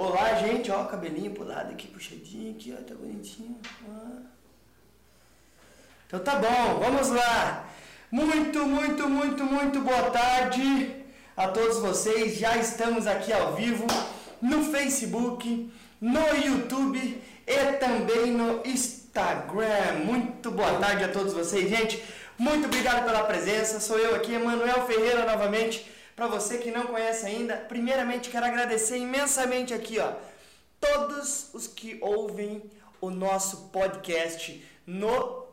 Olá, gente, ó, cabelinho pro lado aqui, puxadinho aqui, ó, tá bonitinho. Ó. Então tá bom, vamos lá. Muito, muito, muito, muito boa tarde a todos vocês. Já estamos aqui ao vivo no Facebook, no YouTube e também no Instagram. Muito boa tarde a todos vocês, gente. Muito obrigado pela presença. Sou eu aqui, Emanuel Ferreira, novamente. Para você que não conhece ainda, primeiramente quero agradecer imensamente aqui, ó, todos os que ouvem o nosso podcast no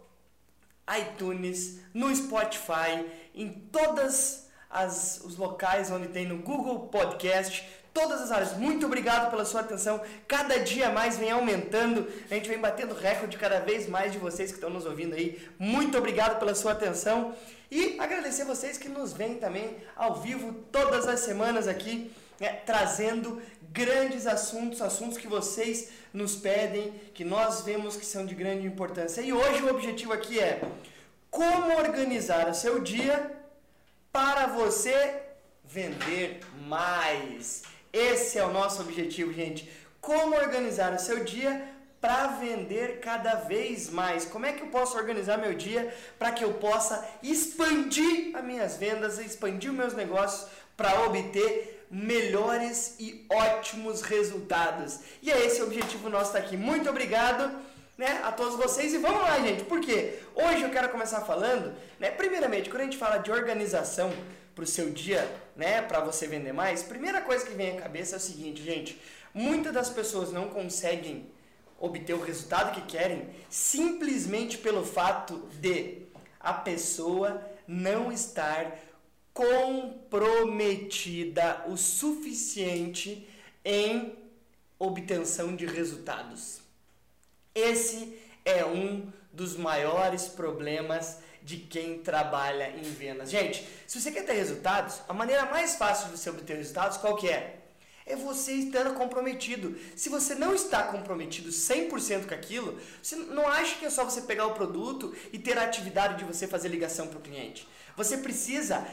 iTunes, no Spotify, em todas as, os locais onde tem no Google Podcast, todas as áreas. Muito obrigado pela sua atenção. Cada dia mais vem aumentando. A gente vem batendo recorde cada vez mais de vocês que estão nos ouvindo aí. Muito obrigado pela sua atenção. E agradecer vocês que nos vêm também ao vivo todas as semanas aqui, né, trazendo grandes assuntos, assuntos que vocês nos pedem, que nós vemos que são de grande importância. E hoje o objetivo aqui é como organizar o seu dia para você vender mais. Esse é o nosso objetivo, gente. Como organizar o seu dia para vender cada vez mais? Como é que eu posso organizar meu dia para que eu possa expandir as minhas vendas, expandir os meus negócios para obter melhores e ótimos resultados? E é esse o objetivo nosso tá aqui. Muito obrigado. Né, a todos vocês e vamos lá, gente. Por quê? Hoje eu quero começar falando, né, primeiramente, quando a gente fala de organização, para o seu dia, né, para você vender mais, primeira coisa que vem à cabeça é o seguinte, gente, muitas das pessoas não conseguem obter o resultado que querem simplesmente pelo fato de a pessoa não estar comprometida o suficiente em obtenção de resultados. Esse é um dos maiores problemas de quem trabalha em vendas. Gente, se você quer ter resultados, a maneira mais fácil de você obter resultados, qual que é? É você estar comprometido. Se você não está comprometido 100% com aquilo, você não acha que é só você pegar o produto e ter a atividade de você fazer ligação para o cliente. Você precisa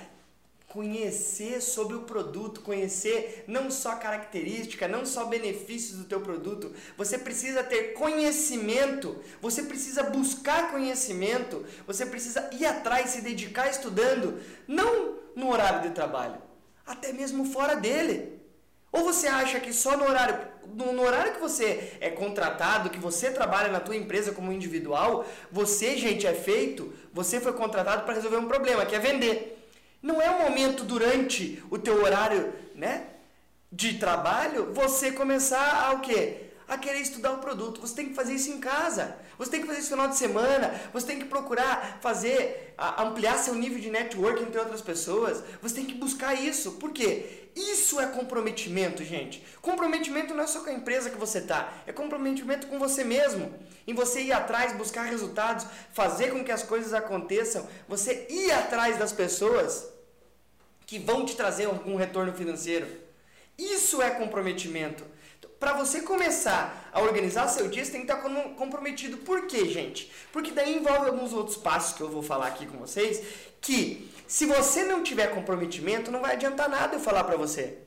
conhecer sobre o produto, conhecer não só característica, não só benefícios do teu produto. Você precisa ter conhecimento, você precisa buscar conhecimento, você precisa ir atrás, se dedicar estudando, não no horário de trabalho, até mesmo fora dele. Ou você acha que só no horário, no, horário que você é contratado, que você trabalha na tua empresa como individual, você, gente, é feito, você foi contratado para resolver um problema, que é vender. Não é o momento durante o teu horário, né, de trabalho, você começar a o quê? A querer estudar o produto. Você tem que fazer isso em casa. Você tem que fazer isso no final de semana. Você tem que procurar fazer, ampliar seu nível de network entre outras pessoas. Você tem que buscar isso. Por quê? Isso é comprometimento, gente. Comprometimento não é só com a empresa que você está, é comprometimento com você mesmo. Em você ir atrás, buscar resultados, fazer com que as coisas aconteçam, você ir atrás das pessoas que vão te trazer algum retorno financeiro. Isso é comprometimento. Então, Para você começar a organizar seu dia, você tem que estar comprometido. Por quê, gente? Porque daí envolve alguns outros passos que eu vou falar aqui com vocês, que se você não tiver comprometimento, não vai adiantar nada eu falar para você.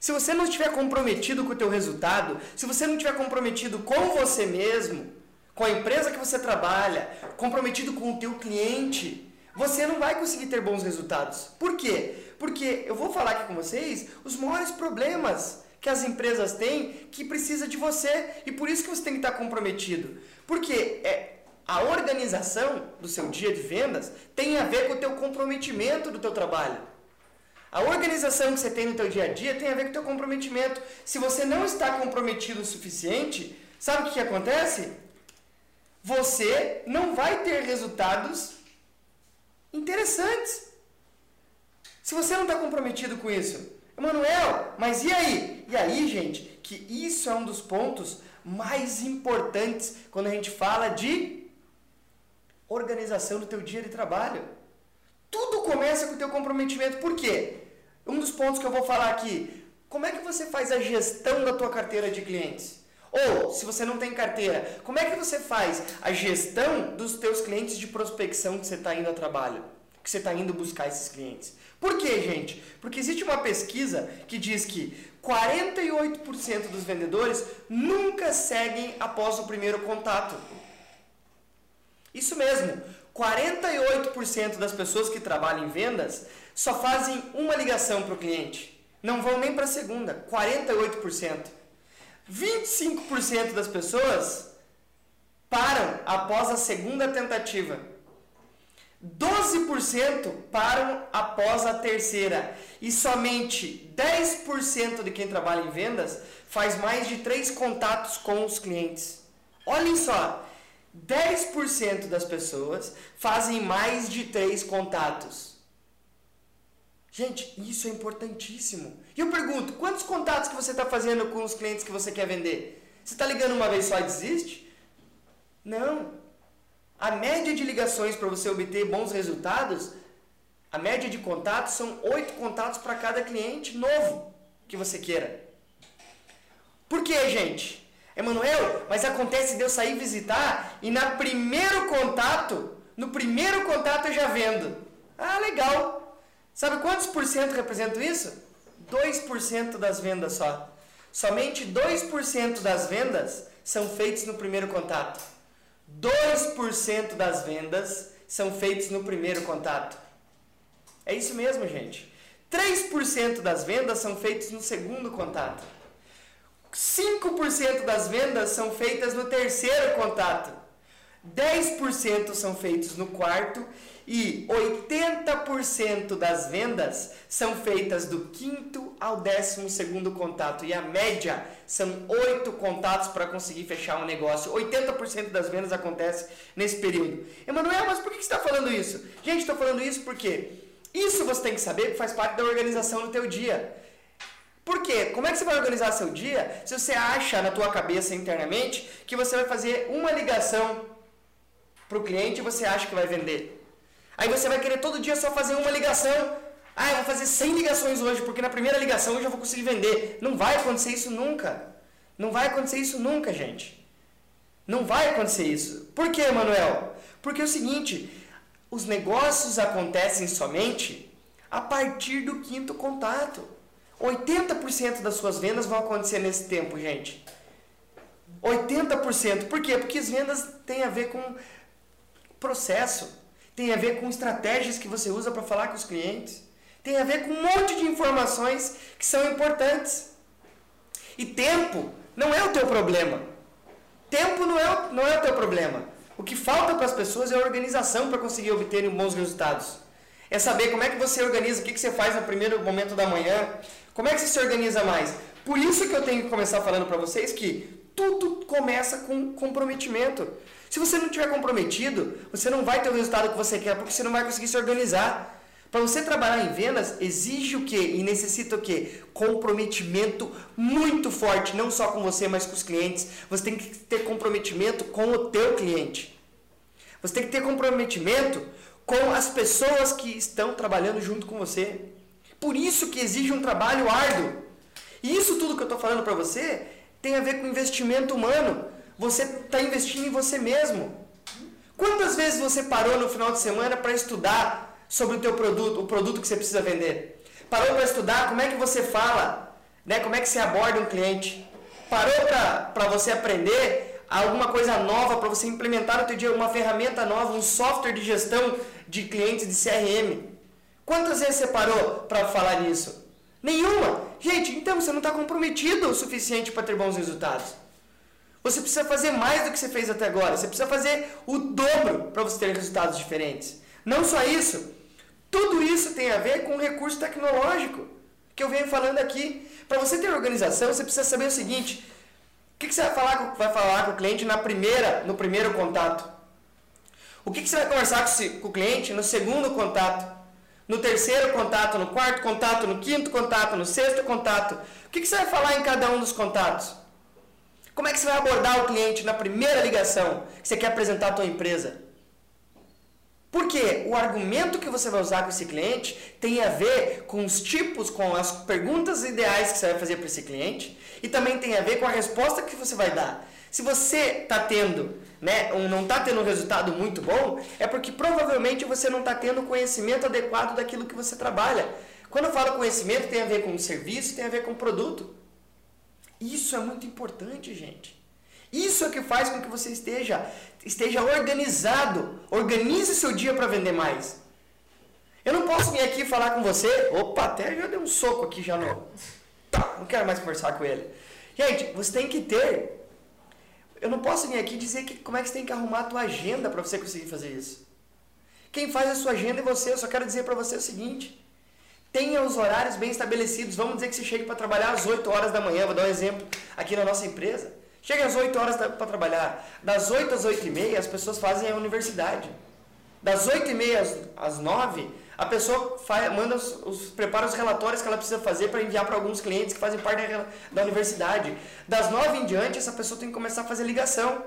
Se você não estiver comprometido com o teu resultado, se você não estiver comprometido com você mesmo, com a empresa que você trabalha, comprometido com o teu cliente, você não vai conseguir ter bons resultados. Por quê? Porque eu vou falar aqui com vocês os maiores problemas que as empresas têm que precisa de você e por isso que você tem que estar comprometido. Porque é, a organização do seu dia de vendas tem a ver com o teu comprometimento do teu trabalho. A organização que você tem no teu dia a dia tem a ver com o teu comprometimento. Se você não está comprometido o suficiente, sabe o que, que acontece? Você não vai ter resultados interessantes. Se você não está comprometido com isso, Emanuel, mas e aí? E aí, gente, que isso é um dos pontos mais importantes quando a gente fala de organização do teu dia de trabalho. Tudo começa com o teu comprometimento. Por quê? Um dos pontos que eu vou falar aqui, como é que você faz a gestão da tua carteira de clientes? Ou, se você não tem carteira, como é que você faz a gestão dos teus clientes de prospecção que você está indo a trabalho? Que você está indo buscar esses clientes? Por quê, gente? Porque existe uma pesquisa que diz que 48% dos vendedores nunca seguem após o primeiro contato. Isso mesmo, 48% das pessoas que trabalham em vendas só fazem uma ligação para o cliente. Não vão nem para a segunda, 48%. 25% das pessoas param após a segunda tentativa. 12% param após a terceira. E somente 10% de quem trabalha em vendas faz mais de três contatos com os clientes. Olhem só, 10% das pessoas fazem mais de três contatos. Gente, isso é importantíssimo. E eu pergunto, quantos contatos que você está fazendo com os clientes que você quer vender? Você está ligando uma vez só e desiste? Não. A média de ligações para você obter bons resultados, a média de contatos são oito contatos para cada cliente novo que você queira. Por que, gente? Emanuel, mas acontece de eu sair visitar e na primeiro contato, no primeiro contato eu já vendo. Ah, legal. Sabe quantos por cento representam isso? 2% das vendas só. Somente 2% das vendas são feitas no primeiro contato. 2% das vendas são feitas no primeiro contato. É isso mesmo, gente. 3% das vendas são feitas no segundo contato. 5% das vendas são feitas no terceiro contato, 10% são feitos no quarto e 80% das vendas são feitas do quinto ao décimo segundo contato. E a média são 8 contatos para conseguir fechar um negócio. 80% das vendas acontece nesse período. Emanuel, mas por que você está falando isso? Gente, estou falando isso porque isso você tem que saber que faz parte da organização do teu dia. Por quê? Como é que você vai organizar seu dia se você acha na tua cabeça internamente que você vai fazer uma ligação para o cliente e você acha que vai vender? Aí você vai querer todo dia só fazer uma ligação. Ah, eu vou fazer 100 ligações hoje, porque na primeira ligação eu já vou conseguir vender. Não vai acontecer isso nunca. Não vai acontecer isso nunca, gente. Não vai acontecer isso. Por quê, Manuel? Porque é o seguinte, os negócios acontecem somente a partir do quinto contato. 80% das suas vendas vão acontecer nesse tempo, gente. 80%. Por quê? Porque as vendas têm a ver com processo, tem a ver com estratégias que você usa para falar com os clientes, tem a ver com um monte de informações que são importantes. E tempo não é o teu problema. Tempo não é, o, não é o teu problema. O que falta para as pessoas é organização para conseguir obterem bons resultados. É saber como é que você organiza, o que, que você faz no primeiro momento da manhã, como é que você se organiza mais? Por isso que eu tenho que começar falando para vocês que tudo começa com comprometimento. Se você não tiver comprometido, você não vai ter o resultado que você quer, porque você não vai conseguir se organizar. Para você trabalhar em vendas, exige o quê? E necessita o quê? Comprometimento muito forte, não só com você, mas com os clientes. Você tem que ter comprometimento com o teu cliente. Você tem que ter comprometimento com as pessoas que estão trabalhando junto com você. Por isso que exige um trabalho árduo. E isso tudo que eu estou falando para você tem a ver com investimento humano. Você está investindo em você mesmo. Quantas vezes você parou no final de semana para estudar sobre o teu produto, o produto que você precisa vender? Parou para estudar como é que você fala, né? como é que você aborda um cliente? Parou para você aprender alguma coisa nova, para você implementar no teu dia uma ferramenta nova, um software de gestão de clientes de CRM? Quantas vezes você parou para falar nisso? Nenhuma. Gente, então você não está comprometido o suficiente para ter bons resultados. Você precisa fazer mais do que você fez até agora. Você precisa fazer o dobro para você ter resultados diferentes. Não só isso. Tudo isso tem a ver com recurso tecnológico que eu venho falando aqui. Para você ter organização, você precisa saber o seguinte: o que, que você vai falar, com, vai falar com o cliente na primeira, no primeiro contato? O que, que você vai conversar com, com o cliente no segundo contato? No terceiro contato, no quarto contato, no quinto contato, no sexto contato. O que, que você vai falar em cada um dos contatos? Como é que você vai abordar o cliente na primeira ligação que você quer apresentar a tua empresa? Porque o argumento que você vai usar com esse cliente tem a ver com os tipos, com as perguntas ideais que você vai fazer para esse cliente e também tem a ver com a resposta que você vai dar. Se você está tendo né, não está tendo um resultado muito bom, é porque provavelmente você não está tendo o conhecimento adequado daquilo que você trabalha. Quando eu falo conhecimento, tem a ver com serviço, tem a ver com produto. Isso é muito importante, gente. Isso é o que faz com que você esteja, esteja organizado. Organize seu dia para vender mais. Eu não posso vir aqui falar com você. Opa, até já deu um soco aqui já no. Tá, não quero mais conversar com ele. Gente, você tem que ter. Eu não posso vir aqui dizer que, como é que você tem que arrumar a tua agenda para você conseguir fazer isso. Quem faz a sua agenda é você. Eu só quero dizer para você o seguinte: tenha os horários bem estabelecidos. Vamos dizer que você chegue para trabalhar às 8 horas da manhã. Vou dar um exemplo aqui na nossa empresa. Chega às 8 horas para trabalhar. Das 8 às 8 e meia, as pessoas fazem a universidade. Das 8 e meia às, às 9, a pessoa faz, manda os, os, prepara os relatórios que ela precisa fazer para enviar para alguns clientes que fazem parte da, da universidade. Das 9 em diante, essa pessoa tem que começar a fazer ligação.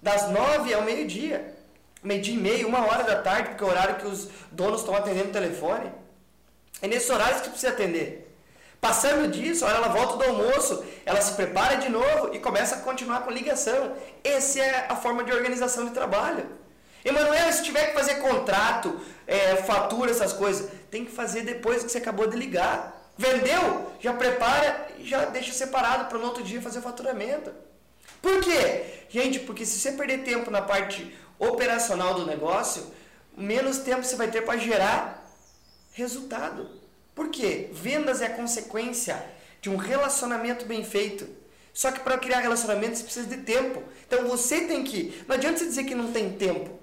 Das 9 ao meio-dia meio-dia e meio, uma hora da tarde, porque é o horário que os donos estão atendendo o telefone. É nesse horário que precisa atender. Passando disso, a hora ela volta do almoço, ela se prepara de novo e começa a continuar com ligação. Essa é a forma de organização de trabalho. Emanuel, se tiver que fazer contrato, é, fatura, essas coisas, tem que fazer depois que você acabou de ligar. Vendeu? Já prepara e já deixa separado para no outro dia fazer o faturamento. Por quê? Gente, porque se você perder tempo na parte operacional do negócio, menos tempo você vai ter para gerar resultado. Por quê? Vendas é a consequência de um relacionamento bem feito. Só que para criar relacionamento você precisa de tempo. Então você tem que. Não adianta você dizer que não tem tempo.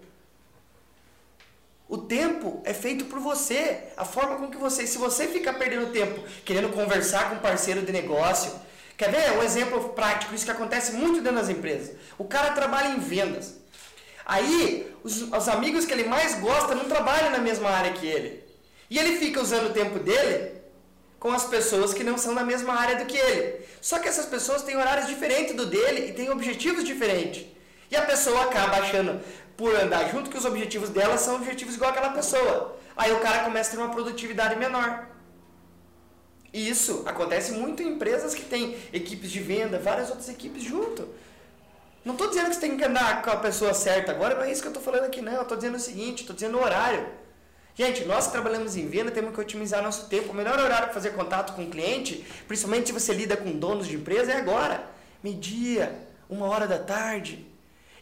O tempo é feito por você. A forma com que você. Se você ficar perdendo tempo querendo conversar com um parceiro de negócio. Quer ver um exemplo prático? Isso que acontece muito dentro das empresas. O cara trabalha em vendas. Aí, os, os amigos que ele mais gosta não trabalham na mesma área que ele. E ele fica usando o tempo dele com as pessoas que não são da mesma área do que ele. Só que essas pessoas têm horários diferentes do dele e têm objetivos diferentes. E a pessoa acaba achando, por andar junto, que os objetivos dela são objetivos igual aquela pessoa. Aí o cara começa a ter uma produtividade menor. E isso acontece muito em empresas que têm equipes de venda, várias outras equipes junto. Não estou dizendo que você tem que andar com a pessoa certa agora, não é isso que eu estou falando aqui, não. Eu estou dizendo o seguinte, estou dizendo o horário. Gente, nós que trabalhamos em venda temos que otimizar nosso tempo. O melhor horário para fazer contato com o cliente, principalmente se você lida com donos de empresa, é agora. Meio-dia, uma hora da tarde.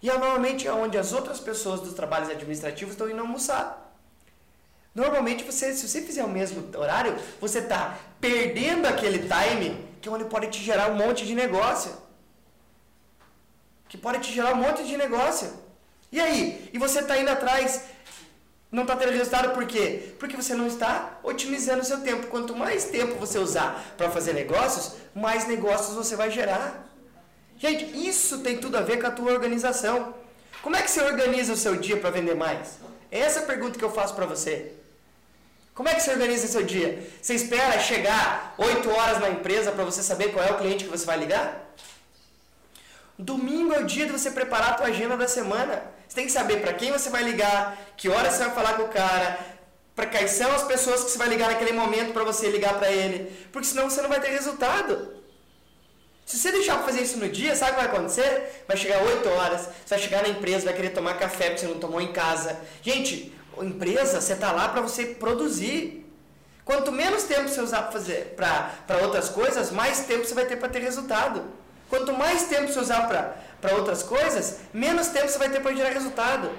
E é normalmente onde as outras pessoas dos trabalhos administrativos estão indo almoçar. Normalmente, você, se você fizer o mesmo horário, você está perdendo aquele time que é onde pode te gerar um monte de negócio que pode te gerar um monte de negócio. E aí? E você está indo atrás, não está tendo resultado por quê? Porque você não está otimizando o seu tempo. Quanto mais tempo você usar para fazer negócios, mais negócios você vai gerar. Gente, isso tem tudo a ver com a tua organização. Como é que você organiza o seu dia para vender mais? Essa é a pergunta que eu faço para você. Como é que você organiza o seu dia? Você espera chegar 8 horas na empresa para você saber qual é o cliente que você vai ligar? Domingo é o dia de você preparar a tua agenda da semana. Você tem que saber para quem você vai ligar, que hora você vai falar com o cara, para quais são as pessoas que você vai ligar naquele momento para você ligar para ele, porque senão você não vai ter resultado. Se você deixar para fazer isso no dia, sabe o que vai acontecer? Vai chegar 8 horas, você vai chegar na empresa, vai querer tomar café porque você não tomou em casa. Gente, empresa, você está lá para você produzir. Quanto menos tempo você usar para outras coisas, mais tempo você vai ter para ter resultado. Quanto mais tempo você usar para outras coisas, menos tempo você vai ter para gerar resultado.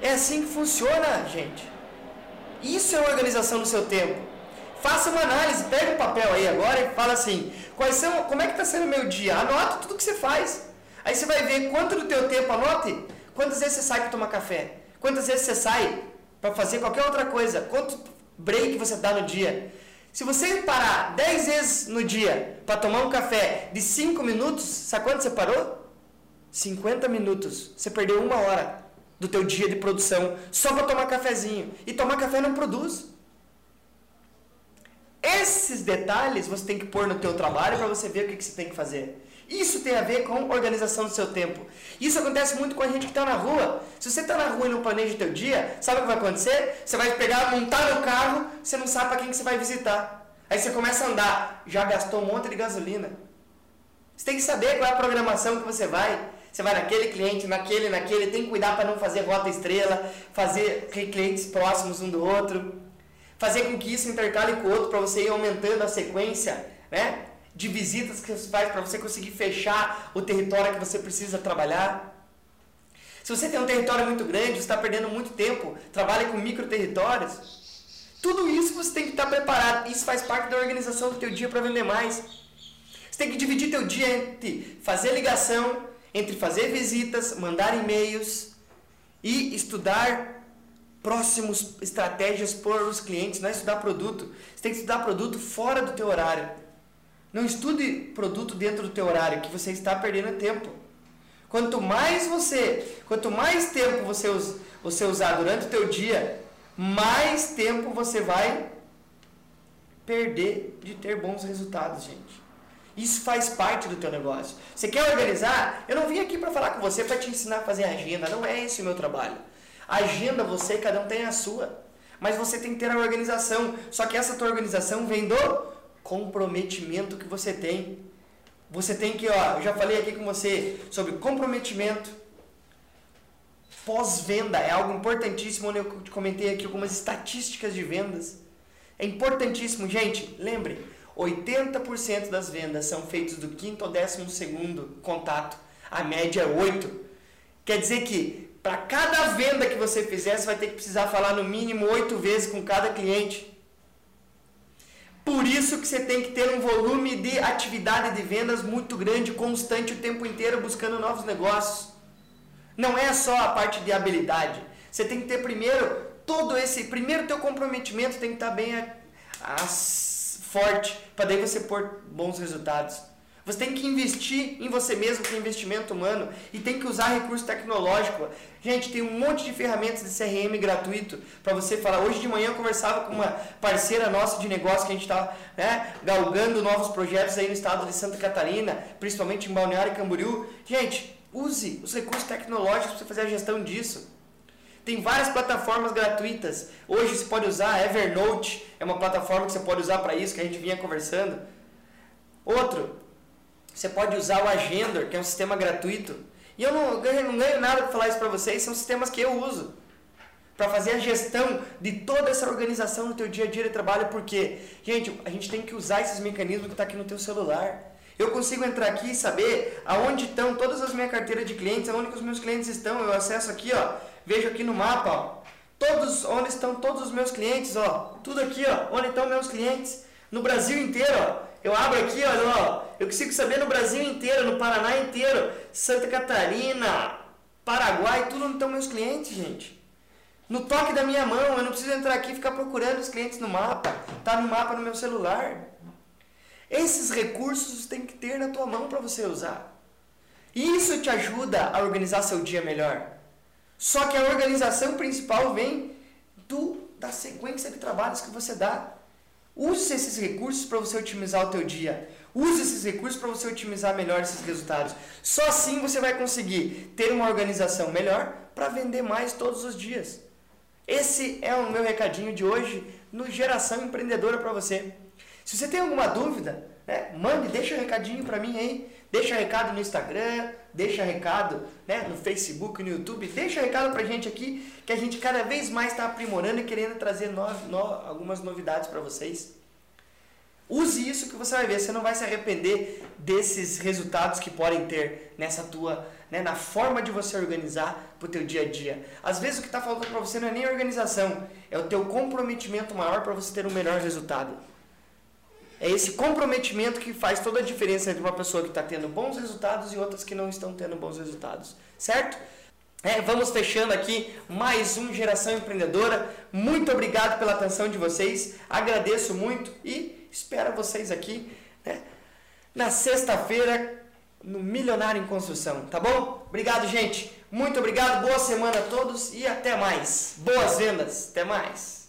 É assim que funciona, gente. Isso é organização do seu tempo. Faça uma análise, pega um papel aí agora e fala assim, quais são, como é que está sendo o meu dia? Anota tudo que você faz. Aí você vai ver quanto do teu tempo, anote quantas vezes você sai para tomar café, quantas vezes você sai para fazer qualquer outra coisa, quanto break você dá no dia. Se você parar 10 vezes no dia para tomar um café de 5 minutos, sabe quanto você parou? 50 minutos. Você perdeu uma hora do teu dia de produção só para tomar cafezinho. E tomar café não produz. Esses detalhes você tem que pôr no teu trabalho para você ver o que, que você tem que fazer. Isso tem a ver com organização do seu tempo. Isso acontece muito com a gente que está na rua. Se você está na rua e não planeja o teu dia, sabe o que vai acontecer? Você vai pegar, montar no carro, você não sabe para quem que você vai visitar. Aí você começa a andar, já gastou um monte de gasolina. Você tem que saber qual é a programação que você vai. Você vai naquele cliente, naquele, naquele, tem que cuidar para não fazer rota estrela, fazer clientes próximos um do outro. Fazer com que isso intercale com o outro para você ir aumentando a sequência, né? De visitas que você faz para você conseguir fechar o território que você precisa trabalhar. Se você tem um território muito grande, você está perdendo muito tempo, trabalha com micro territórios. Tudo isso você tem que estar preparado. Isso faz parte da organização do teu dia para vender mais. Você tem que dividir teu dia entre fazer ligação, entre fazer visitas, mandar e-mails e estudar próximos estratégias para os clientes, não é estudar produto. Você tem que estudar produto fora do teu horário. Não estude produto dentro do teu horário, que você está perdendo tempo. Quanto mais você, quanto mais tempo você, você usar durante o teu dia, mais tempo você vai perder de ter bons resultados, gente. Isso faz parte do teu negócio. Você quer organizar? Eu não vim aqui para falar com você para te ensinar a fazer agenda. Não é esse o meu trabalho. Agenda você, cada um tem a sua. Mas você tem que ter a organização. Só que essa tua organização vem do comprometimento que você tem. Você tem que, ó, eu já falei aqui com você sobre comprometimento. Pós-venda é algo importantíssimo, onde eu comentei aqui algumas estatísticas de vendas. É importantíssimo, gente, lembre, 80% das vendas são feitas do quinto ao décimo segundo contato. A média é 8. Quer dizer que para cada venda que você fizer, você vai ter que precisar falar no mínimo 8 vezes com cada cliente. Por isso que você tem que ter um volume de atividade de vendas muito grande, constante o tempo inteiro buscando novos negócios. Não é só a parte de habilidade. Você tem que ter primeiro todo esse, primeiro teu comprometimento tem que estar bem a, a, forte para daí você pôr bons resultados. Você tem que investir em você mesmo com investimento humano e tem que usar recurso tecnológico. Gente, tem um monte de ferramentas de CRM gratuito para você falar. Hoje de manhã eu conversava com uma parceira nossa de negócio que a gente está né, galgando novos projetos aí no estado de Santa Catarina, principalmente em Balneário e Camboriú. Gente, use os recursos tecnológicos para fazer a gestão disso. Tem várias plataformas gratuitas. Hoje você pode usar Evernote, é uma plataforma que você pode usar para isso, que a gente vinha conversando. Outro, você pode usar o Agender, que é um sistema gratuito. E eu não ganho, não ganho nada para falar isso para vocês, são sistemas que eu uso para fazer a gestão de toda essa organização no teu dia a dia de trabalho, porque, gente, a gente tem que usar esses mecanismos que está aqui no teu celular. Eu consigo entrar aqui e saber aonde estão todas as minhas carteiras de clientes, aonde os meus clientes estão. Eu acesso aqui, ó, vejo aqui no mapa, ó, todos onde estão todos os meus clientes, ó, tudo aqui, ó, onde estão meus clientes no Brasil inteiro, ó. Eu abro aqui, olha, ó, eu consigo saber no Brasil inteiro, no Paraná inteiro, Santa Catarina, Paraguai, tudo onde estão meus clientes, gente. No toque da minha mão, eu não preciso entrar aqui e ficar procurando os clientes no mapa. Tá no mapa no meu celular. Esses recursos tem que ter na tua mão para você usar. Isso te ajuda a organizar seu dia melhor. Só que a organização principal vem do da sequência de trabalhos que você dá. Use esses recursos para você otimizar o teu dia. Use esses recursos para você otimizar melhor esses resultados. Só assim você vai conseguir ter uma organização melhor para vender mais todos os dias. Esse é o meu recadinho de hoje no Geração Empreendedora para você. Se você tem alguma dúvida, né, mande, deixa um recadinho para mim aí. Deixa recado no Instagram, deixa recado né, no Facebook, no YouTube. Deixa recado para a gente aqui que a gente cada vez mais está aprimorando e querendo trazer no, no, algumas novidades para vocês. Use isso que você vai ver, você não vai se arrepender desses resultados que podem ter nessa tua, né, na forma de você organizar para o teu dia a dia. Às vezes o que está faltando para você não é nem organização, é o teu comprometimento maior para você ter um melhor resultado. É esse comprometimento que faz toda a diferença entre uma pessoa que está tendo bons resultados e outras que não estão tendo bons resultados, certo? É, vamos fechando aqui mais um Geração Empreendedora. Muito obrigado pela atenção de vocês, agradeço muito e espero vocês aqui né, na sexta-feira no Milionário em Construção, tá bom? Obrigado, gente. Muito obrigado. Boa semana a todos e até mais. Boas vendas. Até mais.